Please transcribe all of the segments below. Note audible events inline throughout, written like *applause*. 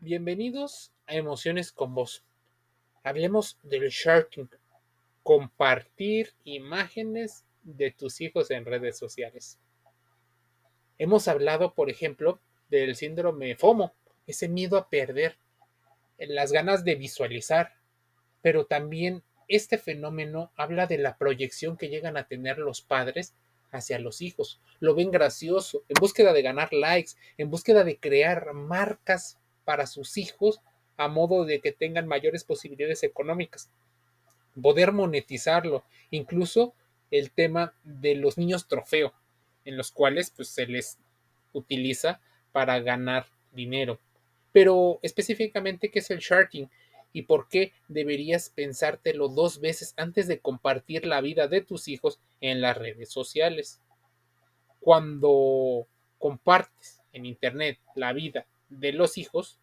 Bienvenidos a Emociones con Vos. Hablemos del sharking, compartir imágenes de tus hijos en redes sociales. Hemos hablado, por ejemplo, del síndrome FOMO, ese miedo a perder, las ganas de visualizar, pero también este fenómeno habla de la proyección que llegan a tener los padres hacia los hijos. Lo ven gracioso, en búsqueda de ganar likes, en búsqueda de crear marcas para sus hijos a modo de que tengan mayores posibilidades económicas. Poder monetizarlo, incluso el tema de los niños trofeo, en los cuales pues, se les utiliza para ganar dinero. Pero específicamente, ¿qué es el sharking? ¿Y por qué deberías pensártelo dos veces antes de compartir la vida de tus hijos en las redes sociales? Cuando compartes en Internet la vida de los hijos,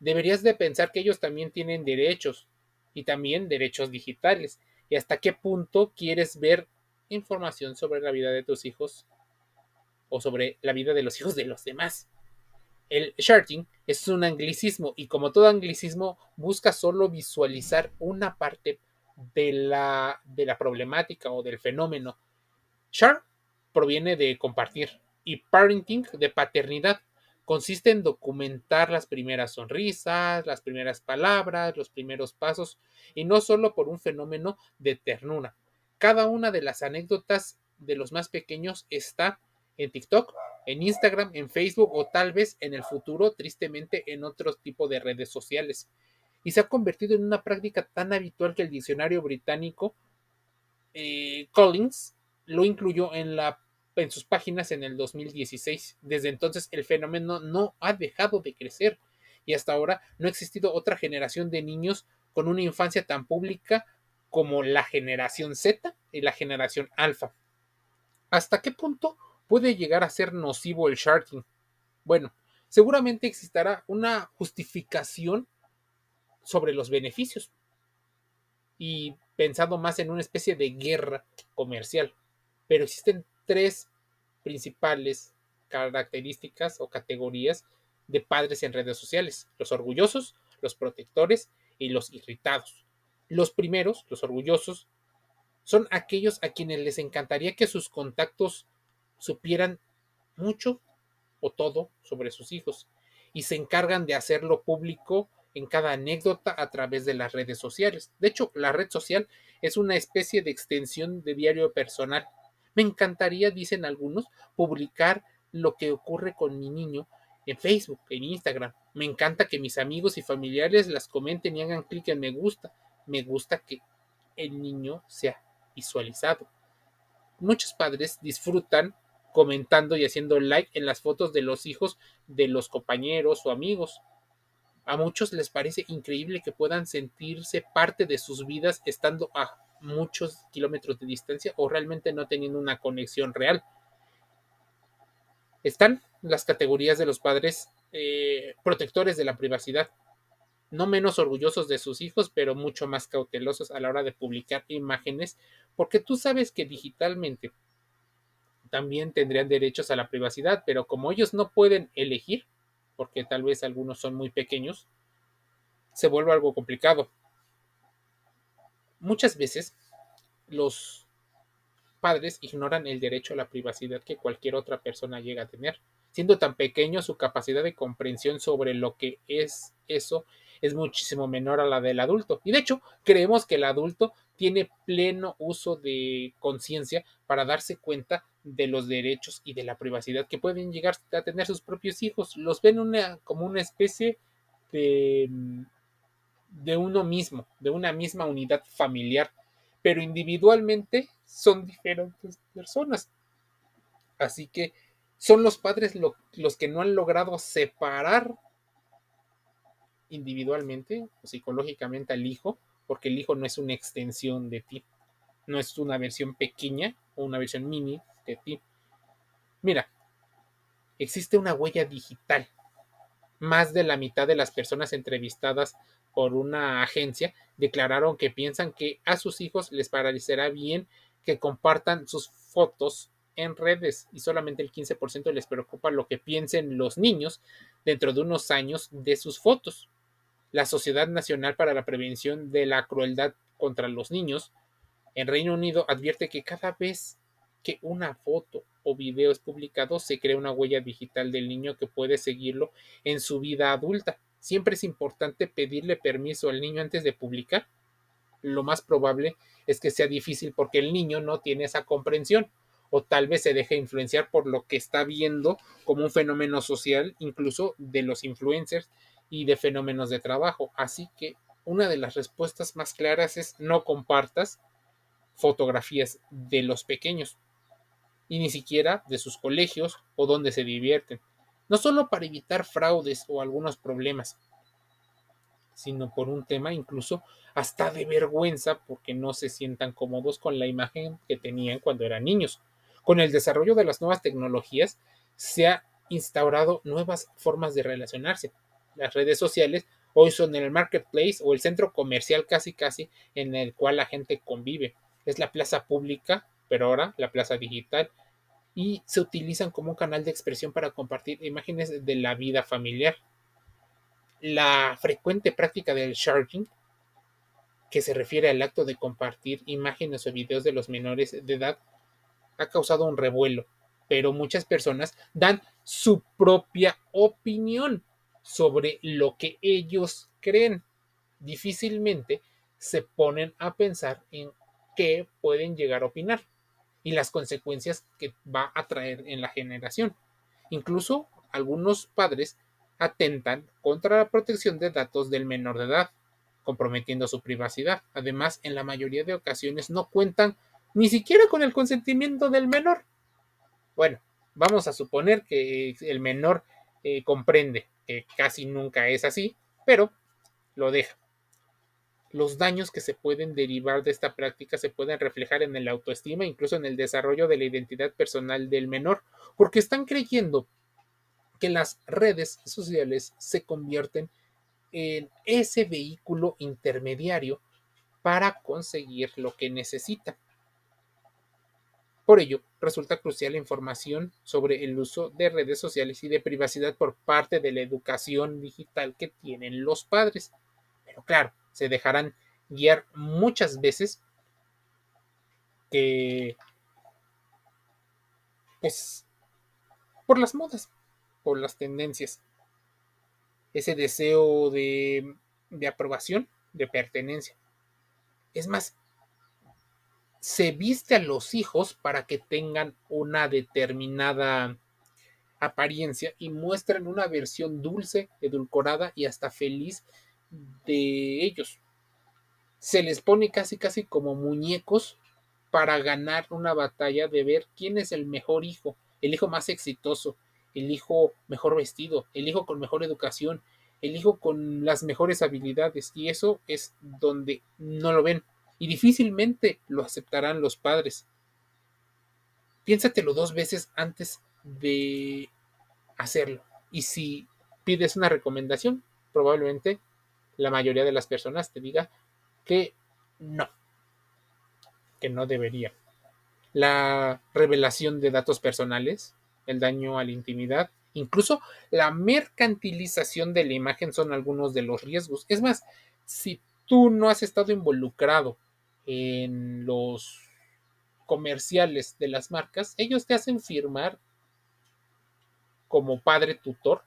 deberías de pensar que ellos también tienen derechos y también derechos digitales. ¿Y hasta qué punto quieres ver información sobre la vida de tus hijos o sobre la vida de los *laughs* hijos de los demás? El sharding es un anglicismo y como todo anglicismo busca solo visualizar una parte de la, de la problemática o del fenómeno. Share proviene de compartir y parenting de paternidad. Consiste en documentar las primeras sonrisas, las primeras palabras, los primeros pasos y no solo por un fenómeno de ternura. Cada una de las anécdotas de los más pequeños está en TikTok, en Instagram, en Facebook o tal vez en el futuro, tristemente, en otro tipo de redes sociales. Y se ha convertido en una práctica tan habitual que el diccionario británico eh, Collins lo incluyó en, la, en sus páginas en el 2016. Desde entonces el fenómeno no ha dejado de crecer y hasta ahora no ha existido otra generación de niños con una infancia tan pública como la generación Z y la generación alfa. ¿Hasta qué punto puede llegar a ser nocivo el sharking? Bueno, seguramente existirá una justificación sobre los beneficios y pensado más en una especie de guerra comercial. Pero existen tres principales características o categorías de padres en redes sociales, los orgullosos, los protectores y los irritados. Los primeros, los orgullosos, son aquellos a quienes les encantaría que sus contactos supieran mucho o todo sobre sus hijos y se encargan de hacerlo público en cada anécdota a través de las redes sociales. De hecho, la red social es una especie de extensión de diario personal. Me encantaría, dicen algunos, publicar lo que ocurre con mi niño en Facebook, en Instagram. Me encanta que mis amigos y familiares las comenten y hagan clic en me gusta. Me gusta que el niño sea visualizado. Muchos padres disfrutan comentando y haciendo like en las fotos de los hijos de los compañeros o amigos. A muchos les parece increíble que puedan sentirse parte de sus vidas estando a muchos kilómetros de distancia o realmente no teniendo una conexión real. Están las categorías de los padres eh, protectores de la privacidad, no menos orgullosos de sus hijos, pero mucho más cautelosos a la hora de publicar imágenes, porque tú sabes que digitalmente también tendrían derechos a la privacidad, pero como ellos no pueden elegir, porque tal vez algunos son muy pequeños, se vuelve algo complicado. Muchas veces los padres ignoran el derecho a la privacidad que cualquier otra persona llega a tener. Siendo tan pequeño, su capacidad de comprensión sobre lo que es eso es muchísimo menor a la del adulto. Y de hecho, creemos que el adulto tiene pleno uso de conciencia para darse cuenta de los derechos y de la privacidad que pueden llegar a tener sus propios hijos. Los ven una, como una especie de, de uno mismo, de una misma unidad familiar, pero individualmente son diferentes personas. Así que son los padres los que no han logrado separar individualmente o psicológicamente al hijo, porque el hijo no es una extensión de ti, no es una versión pequeña o una versión mini de ti. Mira, existe una huella digital. Más de la mitad de las personas entrevistadas por una agencia declararon que piensan que a sus hijos les parecerá bien que compartan sus fotos en redes y solamente el 15% les preocupa lo que piensen los niños dentro de unos años de sus fotos. La Sociedad Nacional para la Prevención de la Crueldad contra los Niños en Reino Unido advierte que cada vez que una foto o video es publicado se crea una huella digital del niño que puede seguirlo en su vida adulta. Siempre es importante pedirle permiso al niño antes de publicar. Lo más probable es que sea difícil porque el niño no tiene esa comprensión o tal vez se deje influenciar por lo que está viendo como un fenómeno social, incluso de los influencers y de fenómenos de trabajo. Así que una de las respuestas más claras es no compartas fotografías de los pequeños y ni siquiera de sus colegios o donde se divierten, no solo para evitar fraudes o algunos problemas, sino por un tema incluso hasta de vergüenza porque no se sientan cómodos con la imagen que tenían cuando eran niños. Con el desarrollo de las nuevas tecnologías se ha instaurado nuevas formas de relacionarse. Las redes sociales hoy son el marketplace o el centro comercial casi casi en el cual la gente convive. Es la plaza pública pero ahora la plaza digital, y se utilizan como un canal de expresión para compartir imágenes de la vida familiar. La frecuente práctica del sharing, que se refiere al acto de compartir imágenes o videos de los menores de edad, ha causado un revuelo, pero muchas personas dan su propia opinión sobre lo que ellos creen. Difícilmente se ponen a pensar en qué pueden llegar a opinar y las consecuencias que va a traer en la generación. Incluso algunos padres atentan contra la protección de datos del menor de edad, comprometiendo su privacidad. Además, en la mayoría de ocasiones no cuentan ni siquiera con el consentimiento del menor. Bueno, vamos a suponer que el menor eh, comprende que casi nunca es así, pero lo deja los daños que se pueden derivar de esta práctica se pueden reflejar en el autoestima, incluso en el desarrollo de la identidad personal del menor, porque están creyendo que las redes sociales se convierten en ese vehículo intermediario para conseguir lo que necesita. Por ello, resulta crucial la información sobre el uso de redes sociales y de privacidad por parte de la educación digital que tienen los padres. Pero claro, se dejarán guiar muchas veces que pues por las modas, por las tendencias, ese deseo de, de aprobación, de pertenencia. Es más, se viste a los hijos para que tengan una determinada apariencia y muestren una versión dulce, edulcorada y hasta feliz de ellos. Se les pone casi casi como muñecos para ganar una batalla de ver quién es el mejor hijo, el hijo más exitoso, el hijo mejor vestido, el hijo con mejor educación, el hijo con las mejores habilidades. Y eso es donde no lo ven. Y difícilmente lo aceptarán los padres. Piénsatelo dos veces antes de hacerlo. Y si pides una recomendación, probablemente la mayoría de las personas te diga que no, que no debería. La revelación de datos personales, el daño a la intimidad, incluso la mercantilización de la imagen son algunos de los riesgos. Es más, si tú no has estado involucrado en los comerciales de las marcas, ellos te hacen firmar como padre tutor,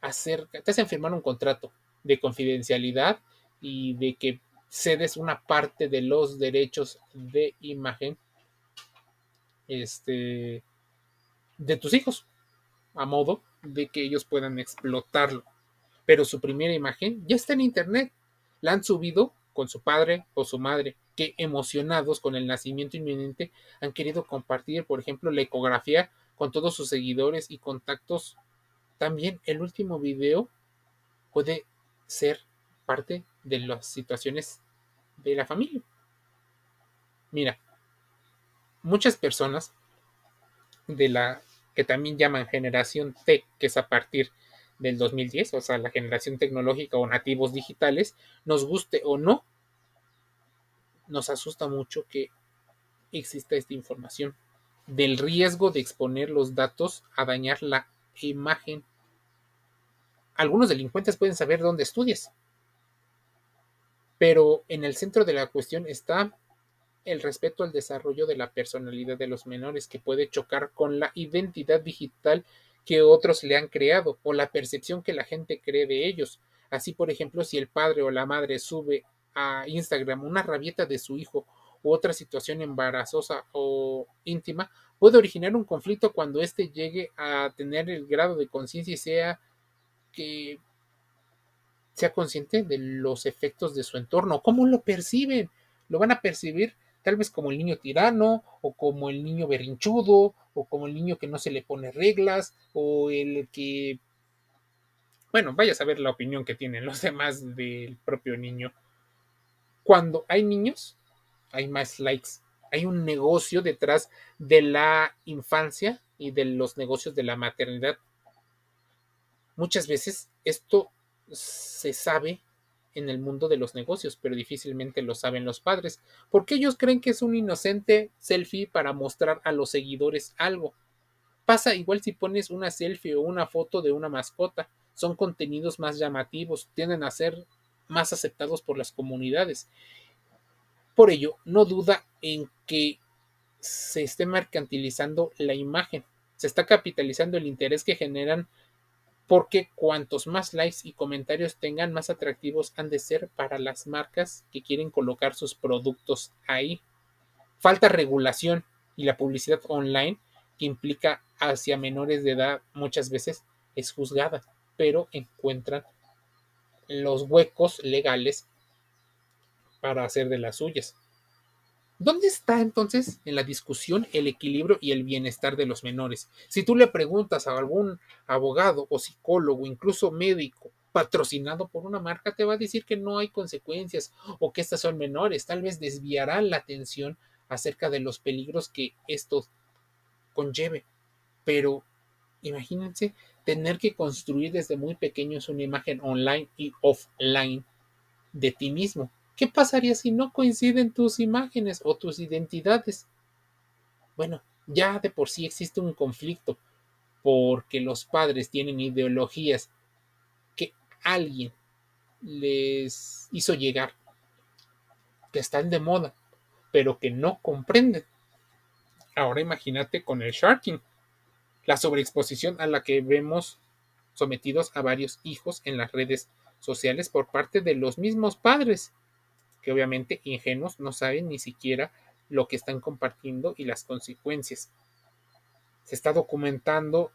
acerca, te hacen firmar un contrato de confidencialidad y de que cedes una parte de los derechos de imagen este, de tus hijos, a modo de que ellos puedan explotarlo. Pero su primera imagen ya está en internet. La han subido con su padre o su madre, que emocionados con el nacimiento inminente han querido compartir, por ejemplo, la ecografía con todos sus seguidores y contactos. También el último video puede ser parte de las situaciones de la familia. Mira, muchas personas de la que también llaman generación T, que es a partir del 2010, o sea, la generación tecnológica o nativos digitales, nos guste o no, nos asusta mucho que exista esta información. del riesgo de exponer los datos a dañar la imagen. Algunos delincuentes pueden saber dónde estudias, pero en el centro de la cuestión está el respeto al desarrollo de la personalidad de los menores que puede chocar con la identidad digital que otros le han creado o la percepción que la gente cree de ellos. Así, por ejemplo, si el padre o la madre sube a Instagram una rabieta de su hijo u otra situación embarazosa o íntima, puede originar un conflicto cuando éste llegue a tener el grado de conciencia y sea que sea consciente de los efectos de su entorno. ¿Cómo lo perciben? Lo van a percibir tal vez como el niño tirano, o como el niño berrinchudo, o como el niño que no se le pone reglas, o el que... Bueno, vaya a saber la opinión que tienen los *laughs* demás del propio niño. Cuando hay niños, hay más likes. Hay un negocio detrás de la infancia y de los negocios de la maternidad. Muchas veces esto se sabe en el mundo de los negocios, pero difícilmente lo saben los padres, porque ellos creen que es un inocente selfie para mostrar a los seguidores algo. Pasa igual si pones una selfie o una foto de una mascota, son contenidos más llamativos, tienden a ser más aceptados por las comunidades. Por ello, no duda en que se esté mercantilizando la imagen, se está capitalizando el interés que generan porque cuantos más likes y comentarios tengan, más atractivos han de ser para las marcas que quieren colocar sus productos ahí. Falta regulación y la publicidad online que implica hacia menores de edad muchas veces es juzgada, pero encuentran los huecos legales para hacer de las suyas. ¿Dónde está entonces en la discusión el equilibrio y el bienestar de los menores? Si tú le preguntas a algún abogado o psicólogo, incluso médico, patrocinado por una marca, te va a decir que no hay consecuencias o que estas son menores. Tal vez desviará la atención acerca de los peligros que esto conlleve. Pero imagínense tener que construir desde muy pequeños una imagen online y offline de ti mismo ¿Qué pasaría si no coinciden tus imágenes o tus identidades? Bueno, ya de por sí existe un conflicto porque los padres tienen ideologías que alguien les hizo llegar, que están de moda, pero que no comprenden. Ahora imagínate con el sharking, la sobreexposición a la que vemos sometidos a varios hijos en las redes sociales por parte de los mismos padres que obviamente ingenuos no saben ni siquiera lo que están compartiendo y las consecuencias. Se está documentando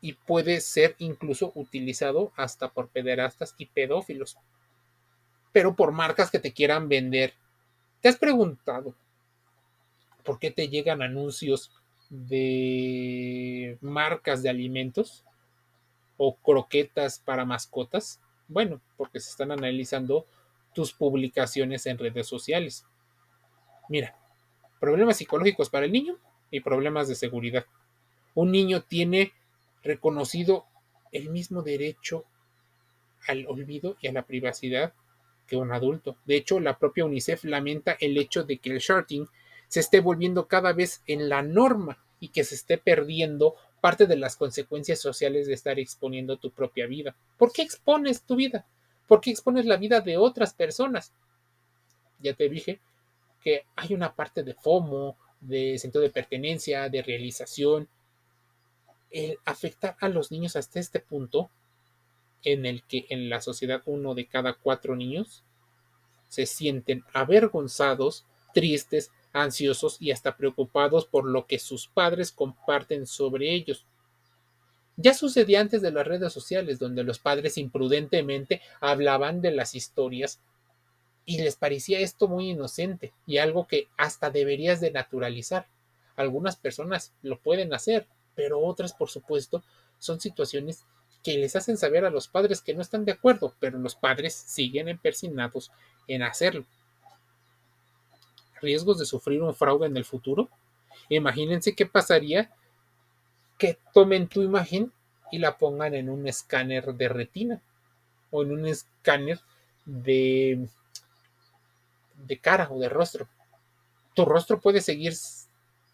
y puede ser incluso utilizado hasta por pederastas y pedófilos, pero por marcas que te quieran vender. ¿Te has preguntado por qué te llegan anuncios de marcas de alimentos o croquetas para mascotas? Bueno, porque se están analizando tus publicaciones en redes sociales. Mira, problemas psicológicos para el niño y problemas de seguridad. Un niño tiene reconocido el mismo derecho al olvido y a la privacidad que un adulto. De hecho, la propia UNICEF lamenta el hecho de que el shorting se esté volviendo cada vez en la norma y que se esté perdiendo parte de las consecuencias sociales de estar exponiendo tu propia vida. ¿Por qué expones tu vida? ¿Por qué expones la vida de otras personas? Ya te dije que hay una parte de FOMO, de sentido de pertenencia, de realización. El afectar a los niños hasta este punto, en el que en la sociedad uno de cada cuatro niños se sienten avergonzados, tristes, ansiosos y hasta preocupados por lo que sus padres comparten sobre ellos. Ya sucedía antes de las redes sociales, donde los padres imprudentemente hablaban de las historias y les parecía esto muy inocente y algo que hasta deberías de naturalizar. Algunas personas lo pueden hacer, pero otras, por supuesto, son situaciones que les hacen saber a los padres que no están de acuerdo, pero los padres siguen empersinados en hacerlo. ¿Riesgos de sufrir un fraude en el futuro? Imagínense qué pasaría que tomen tu imagen y la pongan en un escáner de retina o en un escáner de, de cara o de rostro. Tu rostro puede seguir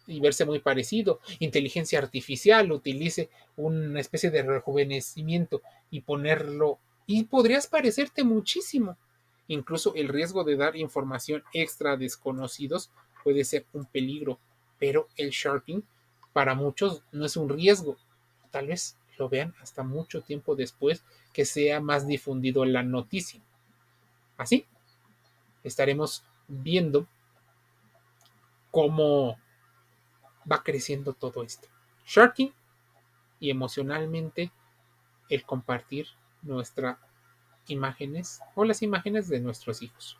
y verse muy parecido. Inteligencia artificial utilice una especie de rejuvenecimiento y ponerlo y podrías parecerte muchísimo. Incluso el riesgo de dar información extra a desconocidos puede ser un peligro, pero el sharking para muchos no es un riesgo. Tal vez lo vean hasta mucho tiempo después que sea más difundido la noticia. Así, estaremos viendo cómo va creciendo todo esto. Sharking y emocionalmente el compartir nuestras imágenes o las imágenes de nuestros hijos.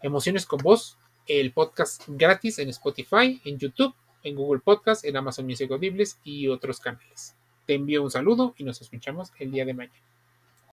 Emociones con vos, el podcast gratis en Spotify, en YouTube, en Google Podcast, en Amazon Music Audibles y otros canales. Te envío un saludo y nos escuchamos el día de mañana.